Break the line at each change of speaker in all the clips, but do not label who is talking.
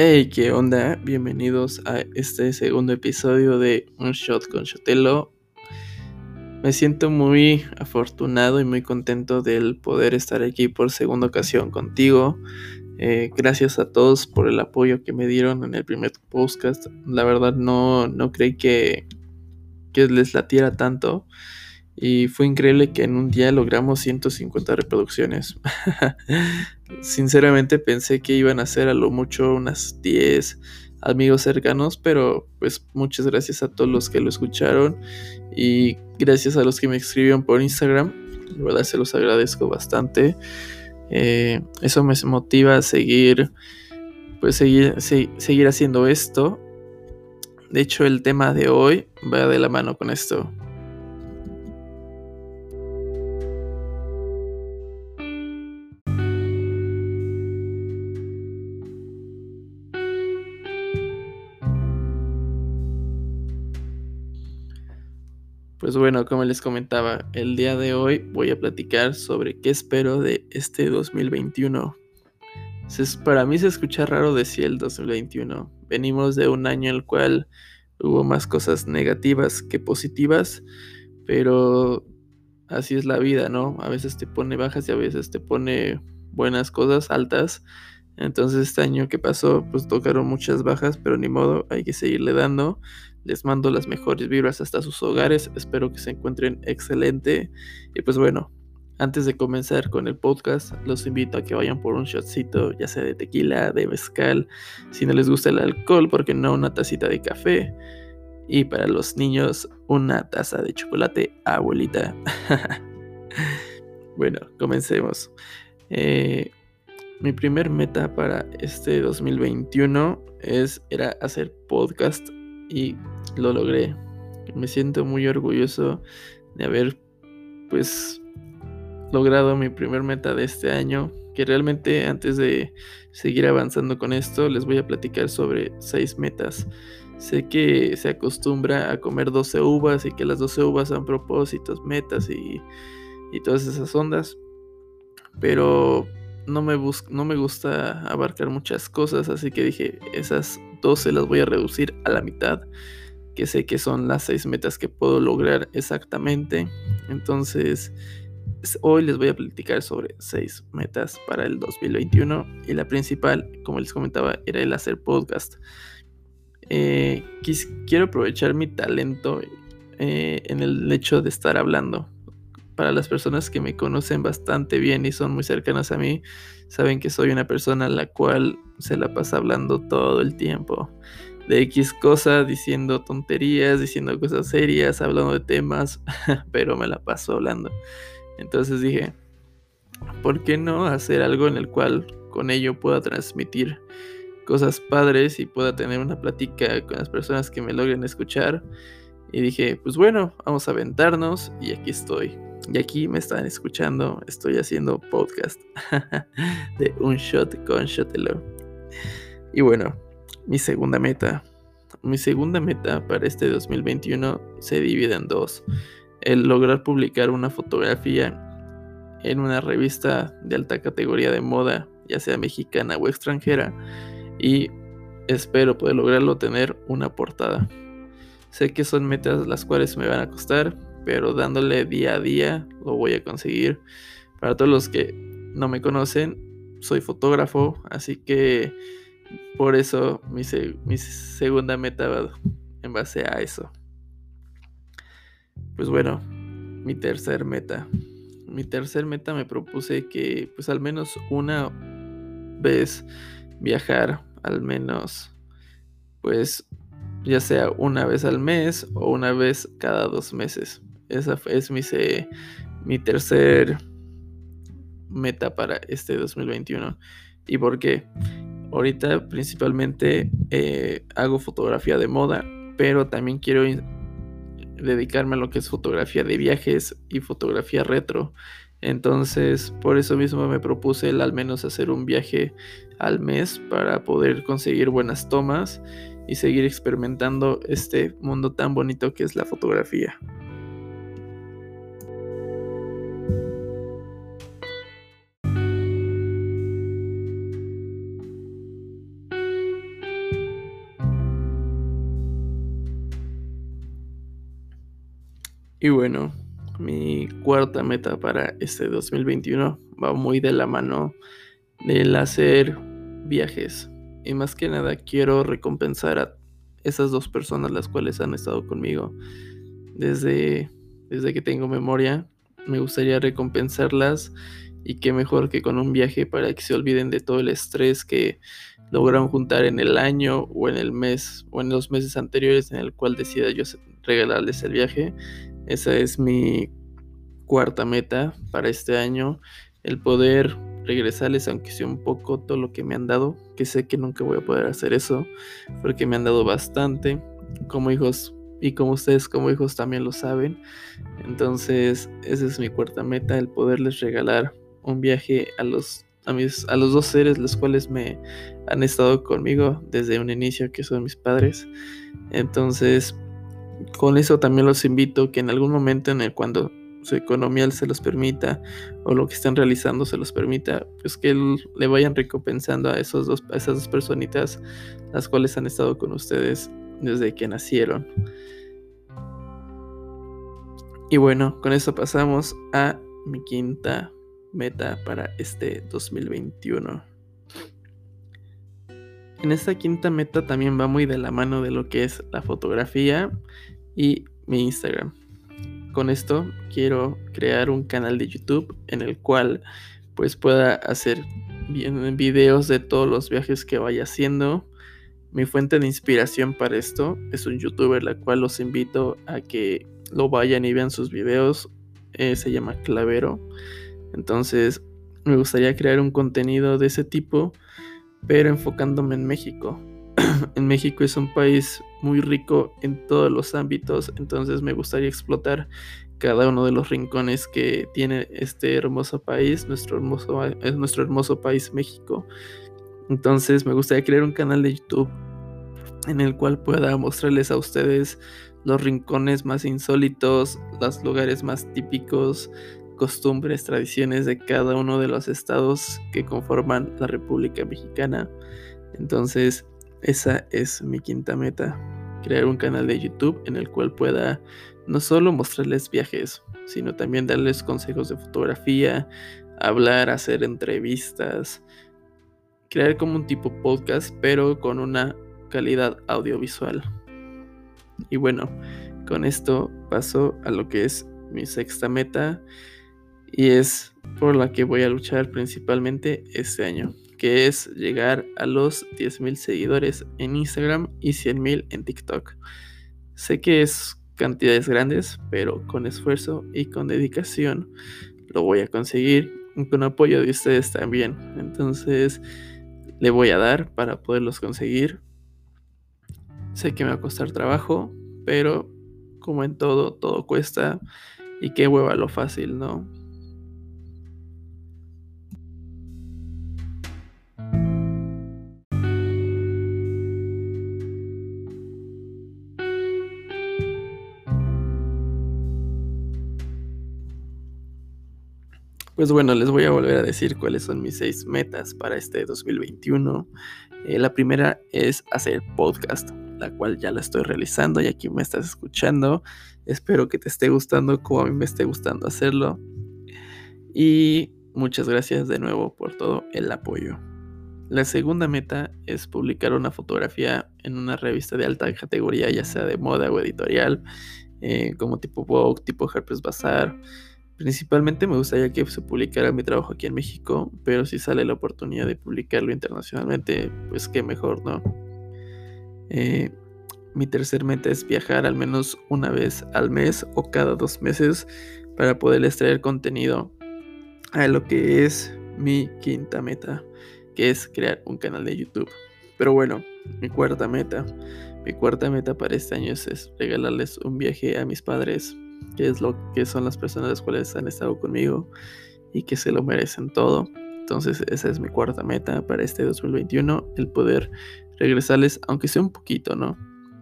Hey, ¿qué onda? Bienvenidos a este segundo episodio de Un Shot con Shotelo. Me siento muy afortunado y muy contento del poder estar aquí por segunda ocasión contigo. Eh, gracias a todos por el apoyo que me dieron en el primer podcast. La verdad no, no creí que, que les latiera tanto. Y fue increíble que en un día logramos 150 reproducciones. Sinceramente pensé que iban a ser a lo mucho unas 10 amigos cercanos, pero pues muchas gracias a todos los que lo escucharon y gracias a los que me escribieron por Instagram. De verdad se los agradezco bastante. Eh, eso me motiva a seguir, pues seguir, seguir haciendo esto. De hecho, el tema de hoy va de la mano con esto. Pues bueno, como les comentaba, el día de hoy voy a platicar sobre qué espero de este 2021. Para mí se escucha raro decir el 2021. Venimos de un año en el cual hubo más cosas negativas que positivas, pero así es la vida, ¿no? A veces te pone bajas y a veces te pone buenas cosas, altas. Entonces este año que pasó, pues tocaron muchas bajas, pero ni modo, hay que seguirle dando. Les mando las mejores vibras hasta sus hogares. Espero que se encuentren excelente. Y pues bueno, antes de comenzar con el podcast, los invito a que vayan por un shotcito, ya sea de tequila, de mezcal, si no les gusta el alcohol, porque no una tacita de café. Y para los niños, una taza de chocolate, abuelita. bueno, comencemos. Eh, mi primer meta para este 2021 es, era hacer podcast y lo logré. Me siento muy orgulloso de haber pues logrado mi primer meta de este año, que realmente antes de seguir avanzando con esto les voy a platicar sobre seis metas. Sé que se acostumbra a comer 12 uvas y que las 12 uvas son propósitos, metas y, y todas esas ondas, pero no me, no me gusta abarcar muchas cosas, así que dije, esas 12 las voy a reducir a la mitad, que sé que son las 6 metas que puedo lograr exactamente. Entonces, hoy les voy a platicar sobre 6 metas para el 2021 y la principal, como les comentaba, era el hacer podcast. Eh, quiero aprovechar mi talento eh, en el hecho de estar hablando para las personas que me conocen bastante bien y son muy cercanas a mí, saben que soy una persona a la cual se la pasa hablando todo el tiempo. De X cosas, diciendo tonterías, diciendo cosas serias, hablando de temas, pero me la paso hablando. Entonces dije, ¿por qué no hacer algo en el cual con ello pueda transmitir cosas padres y pueda tener una plática con las personas que me logren escuchar? Y dije, pues bueno, vamos a aventarnos y aquí estoy. Y aquí me están escuchando, estoy haciendo podcast de un shot con Shotelo. Y bueno, mi segunda meta. Mi segunda meta para este 2021 se divide en dos. El lograr publicar una fotografía en una revista de alta categoría de moda, ya sea mexicana o extranjera, y espero poder lograrlo tener una portada. Sé que son metas las cuales me van a costar, pero dándole día a día lo voy a conseguir. Para todos los que no me conocen, soy fotógrafo, así que por eso mi, segunda meta va en base a eso. Pues bueno, mi tercer meta. Mi tercer meta me propuse que pues al menos una vez viajar, al menos pues ya sea una vez al mes o una vez cada dos meses. Esa es mi, mi tercer meta para este 2021. ¿Y por qué? Ahorita principalmente eh, hago fotografía de moda, pero también quiero dedicarme a lo que es fotografía de viajes y fotografía retro. Entonces, por eso mismo me propuse el al menos hacer un viaje al mes para poder conseguir buenas tomas y seguir experimentando este mundo tan bonito que es la fotografía. Y bueno, mi cuarta meta para este 2021 va muy de la mano del hacer viajes. Y más que nada quiero recompensar a esas dos personas las cuales han estado conmigo desde, desde que tengo memoria. Me gustaría recompensarlas y qué mejor que con un viaje para que se olviden de todo el estrés que lograron juntar en el año o en el mes o en los meses anteriores en el cual decida yo regalarles el viaje. Esa es mi cuarta meta para este año, el poder regresarles aunque sea un poco todo lo que me han dado, que sé que nunca voy a poder hacer eso, porque me han dado bastante como hijos y como ustedes como hijos también lo saben. Entonces, esa es mi cuarta meta, el poderles regalar un viaje a los a, mis, a los dos seres los cuales me han estado conmigo desde un inicio, que son mis padres. Entonces, con eso también los invito que en algún momento en el cuando su economía se los permita o lo que están realizando se los permita, pues que le vayan recompensando a, esos dos, a esas dos personitas las cuales han estado con ustedes desde que nacieron. Y bueno, con eso pasamos a mi quinta meta para este 2021. En esta quinta meta también va muy de la mano de lo que es la fotografía y mi Instagram. Con esto quiero crear un canal de YouTube en el cual pues pueda hacer videos de todos los viajes que vaya haciendo. Mi fuente de inspiración para esto es un youtuber la cual los invito a que lo vayan y vean sus videos. Eh, se llama Clavero. Entonces me gustaría crear un contenido de ese tipo, pero enfocándome en México. en México es un país muy rico en todos los ámbitos, entonces me gustaría explotar cada uno de los rincones que tiene este hermoso país, nuestro hermoso, es nuestro hermoso país México. Entonces me gustaría crear un canal de YouTube en el cual pueda mostrarles a ustedes los rincones más insólitos, los lugares más típicos, costumbres, tradiciones de cada uno de los estados que conforman la República Mexicana. Entonces, esa es mi quinta meta, crear un canal de YouTube en el cual pueda no solo mostrarles viajes, sino también darles consejos de fotografía, hablar, hacer entrevistas, crear como un tipo podcast, pero con una calidad audiovisual. Y bueno, con esto paso a lo que es mi sexta meta y es por la que voy a luchar principalmente este año, que es llegar a los 10.000 seguidores en Instagram y 100.000 en TikTok. Sé que es cantidades grandes, pero con esfuerzo y con dedicación lo voy a conseguir con apoyo de ustedes también. Entonces le voy a dar para poderlos conseguir. Sé que me va a costar trabajo, pero como en todo, todo cuesta y qué hueva lo fácil, ¿no? Pues bueno, les voy a volver a decir cuáles son mis seis metas para este 2021. Eh, la primera es hacer podcast, la cual ya la estoy realizando y aquí me estás escuchando. Espero que te esté gustando como a mí me esté gustando hacerlo. Y muchas gracias de nuevo por todo el apoyo. La segunda meta es publicar una fotografía en una revista de alta categoría, ya sea de moda o editorial, eh, como tipo Vogue, tipo Harper's Bazaar Principalmente me gustaría que se publicara mi trabajo aquí en México, pero si sale la oportunidad de publicarlo internacionalmente, pues qué mejor, ¿no? Eh, mi tercer meta es viajar al menos una vez al mes o cada dos meses para poder extraer contenido a lo que es mi quinta meta, que es crear un canal de YouTube. Pero bueno, mi cuarta meta, mi cuarta meta para este año es regalarles un viaje a mis padres que es lo que son las personas las cuales han estado conmigo y que se lo merecen todo. Entonces esa es mi cuarta meta para este 2021, el poder regresarles, aunque sea un poquito, ¿no?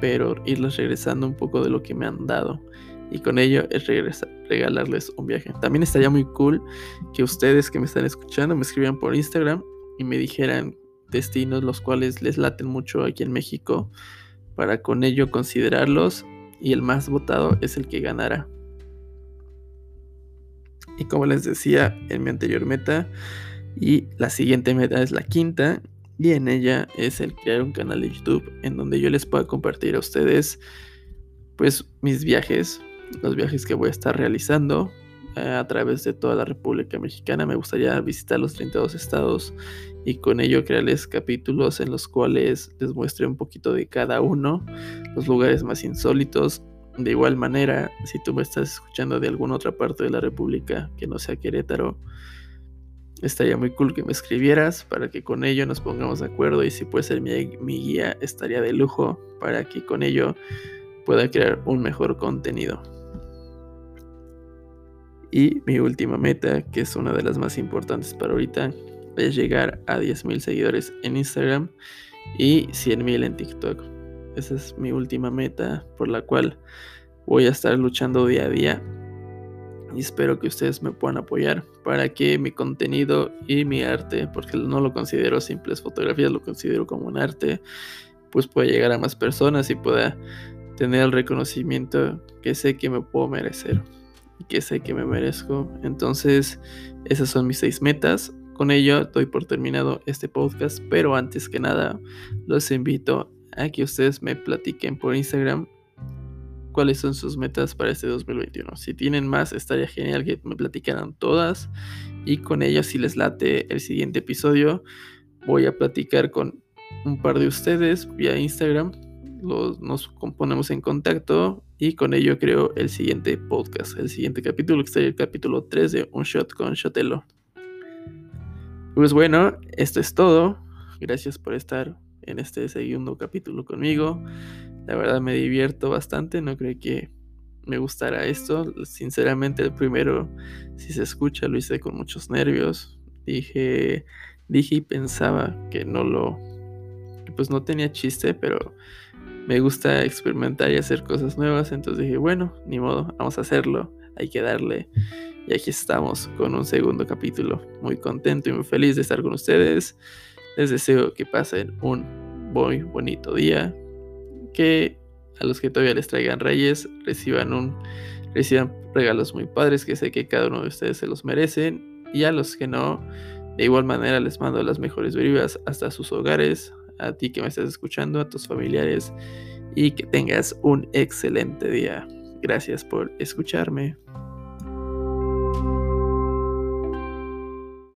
Pero irles regresando un poco de lo que me han dado. Y con ello es regresar, regalarles un viaje. También estaría muy cool que ustedes que me están escuchando me escribieran por Instagram y me dijeran destinos los cuales les laten mucho aquí en México para con ello considerarlos y el más votado es el que ganará. Y como les decía en mi anterior meta, y la siguiente meta es la quinta, y en ella es el crear un canal de YouTube en donde yo les pueda compartir a ustedes pues mis viajes, los viajes que voy a estar realizando eh, a través de toda la República Mexicana. Me gustaría visitar los 32 estados y con ello crearles capítulos en los cuales les muestre un poquito de cada uno, los lugares más insólitos. De igual manera, si tú me estás escuchando de alguna otra parte de la República que no sea Querétaro, estaría muy cool que me escribieras para que con ello nos pongamos de acuerdo y si puede ser mi, mi guía estaría de lujo para que con ello pueda crear un mejor contenido. Y mi última meta, que es una de las más importantes para ahorita, es llegar a 10.000 seguidores en Instagram y 100.000 en TikTok. Esa es mi última meta por la cual voy a estar luchando día a día y espero que ustedes me puedan apoyar para que mi contenido y mi arte, porque no lo considero simples fotografías, lo considero como un arte, pues pueda llegar a más personas y pueda tener el reconocimiento que sé que me puedo merecer que sé que me merezco. Entonces, esas son mis seis metas. Con ello doy por terminado este podcast, pero antes que nada los invito a que ustedes me platiquen por Instagram cuáles son sus metas para este 2021. Si tienen más, estaría genial que me platicaran todas y con ellas si les late el siguiente episodio voy a platicar con un par de ustedes vía Instagram. Los, nos ponemos en contacto y con ello creo el siguiente podcast, el siguiente capítulo, que sería el capítulo 3 de Un Shot con Shotelo. Pues bueno, esto es todo. Gracias por estar en este segundo capítulo conmigo. La verdad me divierto bastante, no creo que me gustara esto. Sinceramente el primero, si se escucha, lo hice con muchos nervios. Dije, dije y pensaba que no lo, pues no tenía chiste, pero me gusta experimentar y hacer cosas nuevas. Entonces dije, bueno, ni modo, vamos a hacerlo, hay que darle. Y aquí estamos con un segundo capítulo. Muy contento y muy feliz de estar con ustedes. Les deseo que pasen un muy bonito día. Que a los que todavía les traigan reyes reciban un reciban regalos muy padres que sé que cada uno de ustedes se los merecen. Y a los que no, de igual manera les mando las mejores vibras hasta sus hogares, a ti que me estás escuchando, a tus familiares y que tengas un excelente día. Gracias por escucharme.